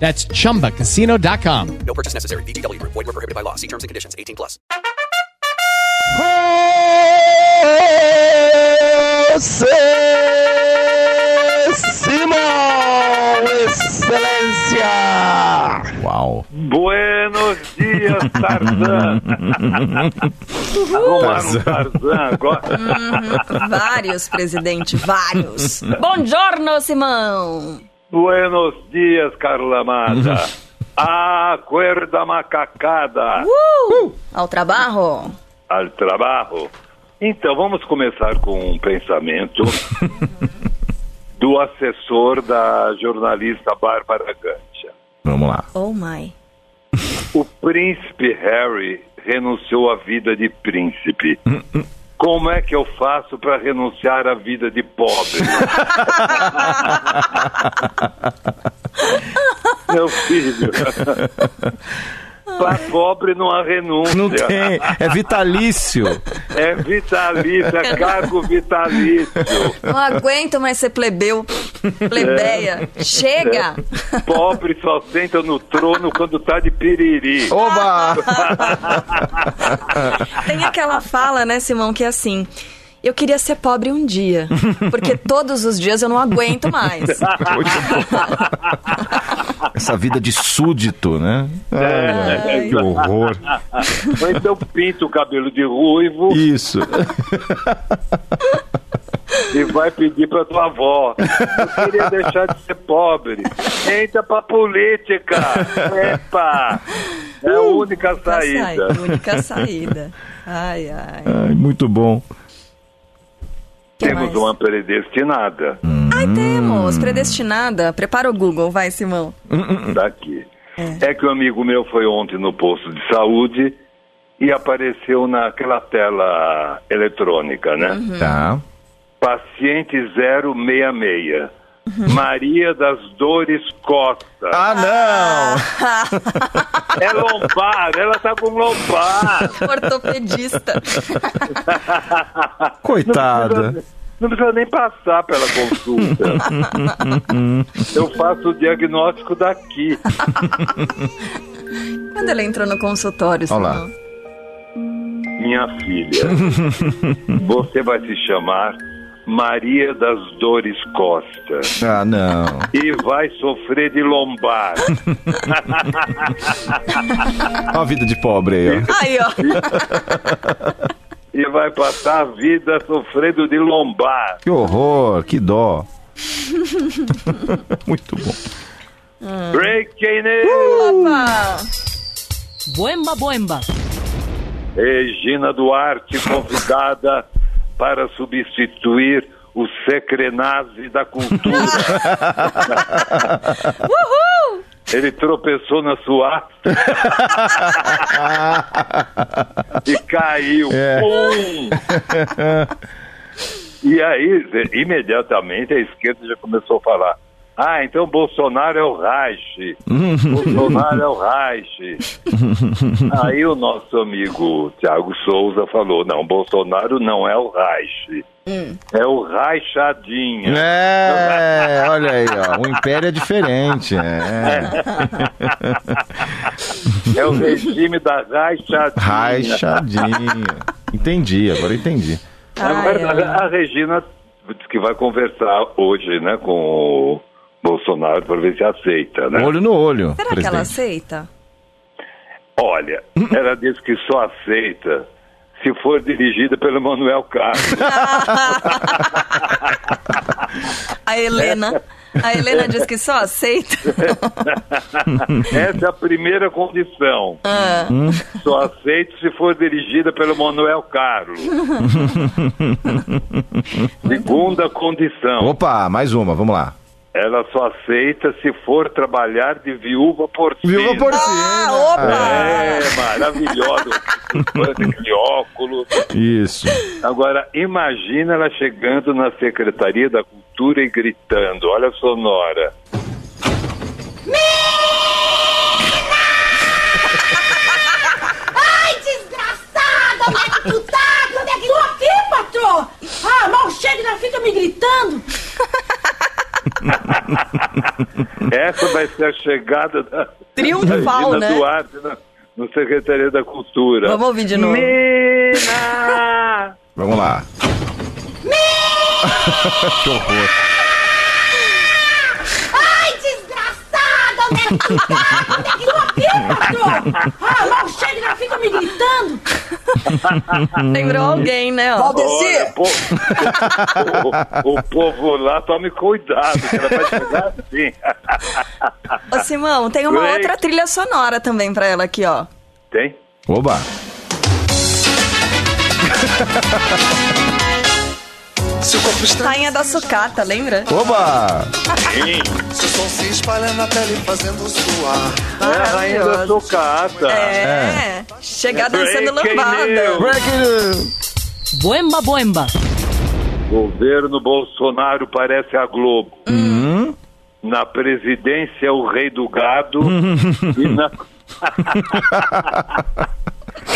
That's chumbacasino.com. No purchase necessary. VGW Group. Void were prohibited by law. See terms and conditions. 18 plus. Simão, excelência! Uau. Buenos dias, Tarzan! Arrumaram um Tarzan agora. Vários, presidente, vários. Buongiorno, Simão. Buenos dias, Carla Mata. Acuerda macacada Uh! Ao trabalho. al trabajo. Então, vamos começar com um pensamento do assessor da jornalista Bárbara Gantia. Vamos lá. Oh, my. O príncipe Harry renunciou à vida de príncipe. Como é que eu faço para renunciar à vida de pobre? Meu filho. Para pobre não há renúncia. Não tem. É vitalício. É vitalício, é cargo vitalício. Não aguento mais ser plebeu. Plebeia. Chega! Pobre só senta no trono quando tá de piriri. Oba! Tem aquela fala, né, Simão, que é assim. Eu queria ser pobre um dia, porque todos os dias eu não aguento mais. Essa vida de súdito, né? É, Ai, que horror. Ou então pinta o cabelo de ruivo Isso. e vai pedir pra tua avó. Eu queria deixar de ser pobre. Entra pra política. Epa! É a única Única saída, saída. única saída. Ai, ai. Ai, muito bom. Que Temos mais? uma predestinada Ai, temos. Predestinada. Prepara o Google, vai, Simão. daqui. É que um amigo meu foi ontem no posto de saúde e apareceu naquela tela eletrônica, né? Tá. Paciente 066. Maria das Dores Costa. Ah, É lombar, ela tá com lombar. Ortopedista. não! Coitada. Não precisa nem passar pela consulta. Eu faço o diagnóstico daqui. Quando ele entrou no consultório, Olha lá. Simão? Minha filha, você vai se chamar Maria das Dores Costa Ah, não. e vai sofrer de lombar. Olha a vida de pobre aí, ó. Aí, ó. e vai passar a vida sofrendo de lombar. Que horror, que dó. Muito bom. Breaking news! Opa! Boemba, boemba. Regina Duarte convidada para substituir o Secrenase da Cultura. Ele tropeçou na suástica e caiu. É. Pum! E aí, imediatamente, a esquerda já começou a falar: Ah, então Bolsonaro é o Reich. Bolsonaro é o Reich. Aí o nosso amigo Tiago Souza falou: não, Bolsonaro não é o Reich. É o Rachadinha. É, olha aí, ó. O império é diferente. É. É o regime da Rachadinha. Rachadinho. Entendi, agora entendi. Ai, verdade, ai. a Regina disse que vai conversar hoje, né, com o Bolsonaro para ver se aceita, né? Olho no olho. Será que ela presidente. aceita? Olha, ela disse que só aceita se for dirigida pelo Manuel Carlos. A Helena. A Helena diz que só aceita. Essa é a primeira condição. Só aceito se for dirigida pelo Manuel Carlos. Segunda condição. Opa, mais uma, vamos lá. Ela só aceita se for trabalhar de viúva porcina. Viúva porcina. Ah, opa! É, maravilhosa. Aquele óculos. Isso. Agora, imagina ela chegando na Secretaria da Cultura e gritando, olha a sonora. Ai, desgraçada! Onde é que tu tá? Onde é que tu aqui, patrão? Ah, mal chega e já fica me gritando. Essa vai ser a chegada da Triunfal, Regina né? Duarte na, no Secretaria da Cultura. Vamos ouvir de novo. Mina! Vamos lá. que horror. Ai, desgraçada! Onde é que tu me gritando. Lembrou alguém, né? ó? Olha, pô, o, o povo lá, tome cuidado, que ela vai chegar assim. Ô, Simão, tem uma Oi. outra trilha sonora também pra ela aqui, ó. Tem? Oba. Seu corpo está Rainha da sucata, lembra? Oba. Sim. seu som se espalha na pele fazendo suar. É a rainha da sucata. É. Chegar dançando Breaking lambada. Breaking Boemba, boemba. Governo Bolsonaro parece a Globo. Na presidência, o rei do gado. e, na...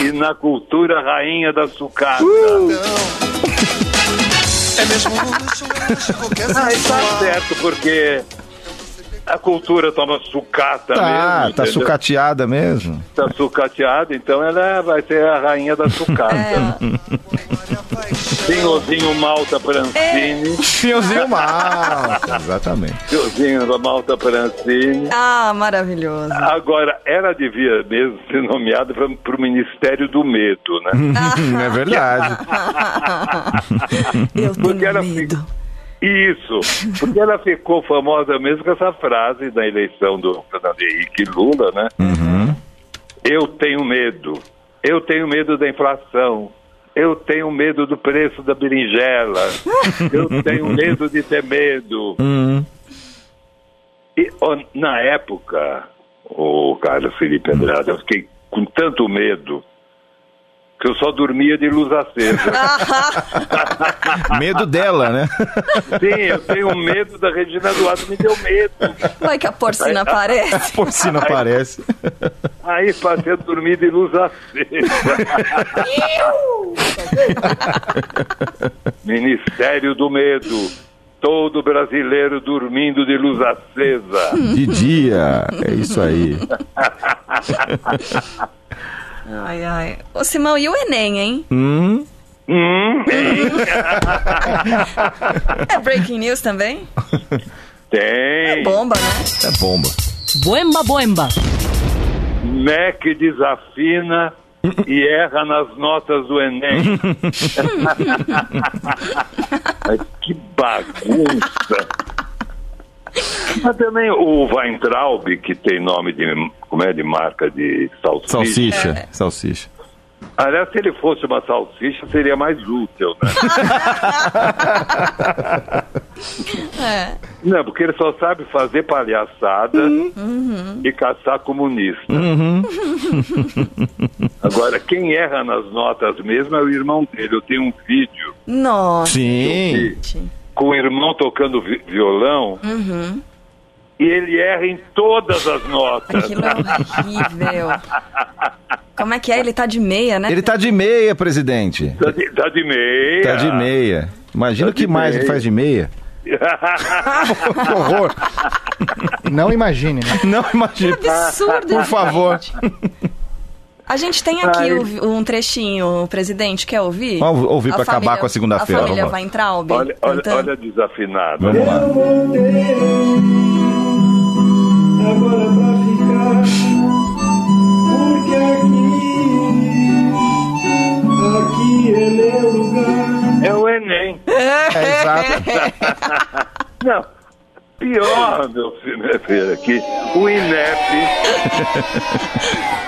e na cultura, a rainha da sucata. É mesmo luxo, luxo, qualquer Ah, e tá certo, porque a cultura toma sucata Tá, mesmo. tá entendeu? sucateada mesmo. Tá sucateada, então ela vai ser a rainha da sucata. É. Senhorzinho Malta Prancini. Fiozinho mal. Exatamente. Senhorzinho da Malta Prancini. Ah, maravilhoso. Agora, ela devia mesmo ser nomeada para o Ministério do Medo, né? é verdade. Eu Porque tenho ela medo. Isso, porque ela ficou famosa mesmo com essa frase na eleição do Fernando Henrique Lula, né? Eu tenho medo, eu tenho medo da inflação, eu tenho medo do preço da berinjela, eu tenho medo de ter medo. E ó, na época, o Carlos Felipe Andrade, eu fiquei com tanto medo que eu só dormia de luz acesa. Medo dela, né? Sim, eu tenho medo da Regina Duarte, me deu medo. Vai que a porcina aparece. Porcina aparece. Aí passei a dormir de luz acesa. Ministério do Medo. Todo brasileiro dormindo de luz acesa. De dia. É isso aí. Ai, ai. Ô, Simão, e o Enem, hein? Hum, Hum, É breaking news também? tem. Bomba, né? é bomba. Boemba, boemba. MEC desafina e erra nas notas do Enem. Que bagunça! Mas também o Weintraub, que tem nome de, como é, de marca de salsicha. Salsicha. Salsicha. Aliás, se ele fosse uma salsicha, seria mais útil, né? É. Não, porque ele só sabe fazer palhaçada e caçar comunista. Agora, quem erra nas notas mesmo é o irmão dele. Eu tenho um vídeo Nossa. Sim. com o irmão tocando vi- violão e ele erra em todas as notas. Aquilo é horrível. Como é que é? Ele tá de meia, né? Ele tá de meia, presidente. Tá de, tá de meia. Tá de meia. Imagina o Tá que de mais ele meia. faz de meia. Que horror. Não imagine, né? Não imagina. Absurdo. Por favor. A gente tem aqui o- um trechinho, o presidente quer ouvir? Vamos ouvir pra A acabar família- com a segunda-feira, A família vamos lá. Weintraub olha, olha, olha desafinado. Vamos lá. Agora pra ficar. Porque aqui, aqui é meu lugar. É o Enem. É exato. Não, pior, meu filho, filha, que o INEP.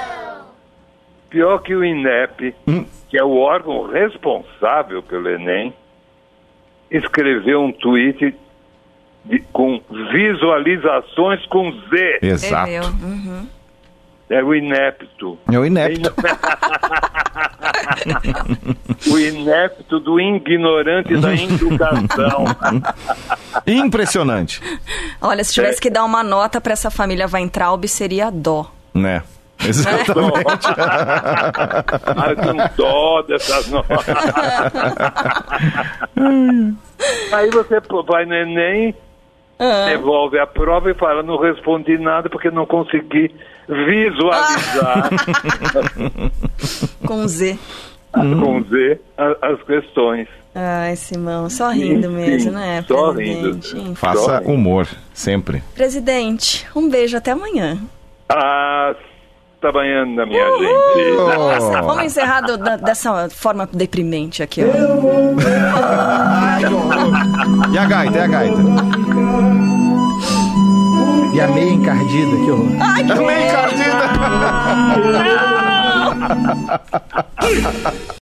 pior que o INEP, que é o órgão responsável pelo Enem, escreveu um tweet de- com visualizações com Z. Exato. Entendeu? Uhum. É o inepto. É o inepto. o inepto do ignorante da educação. Impressionante, Olha, se É. tivesse que dar uma nota pra essa família Weintraub, seria dó. né? Exatamente. Ai, com dó dessas notas. Aí você vai no Enem, devolve a prova e fala, não respondi nada porque não consegui visualizar Com Z. com Z a- as questões. Ai, Simão, só rindo Enfim, mesmo, né, só presidente? rindo. Enfim. Faça humor, sempre. Presidente, um beijo até amanhã. Ah, tá banhando na minha Uhul! gente. Nossa, vamos encerrar do- da- dessa forma deprimente aqui, ó. E a gaita, e a gaita? E a meia encardida, que horror. Ai, que Meia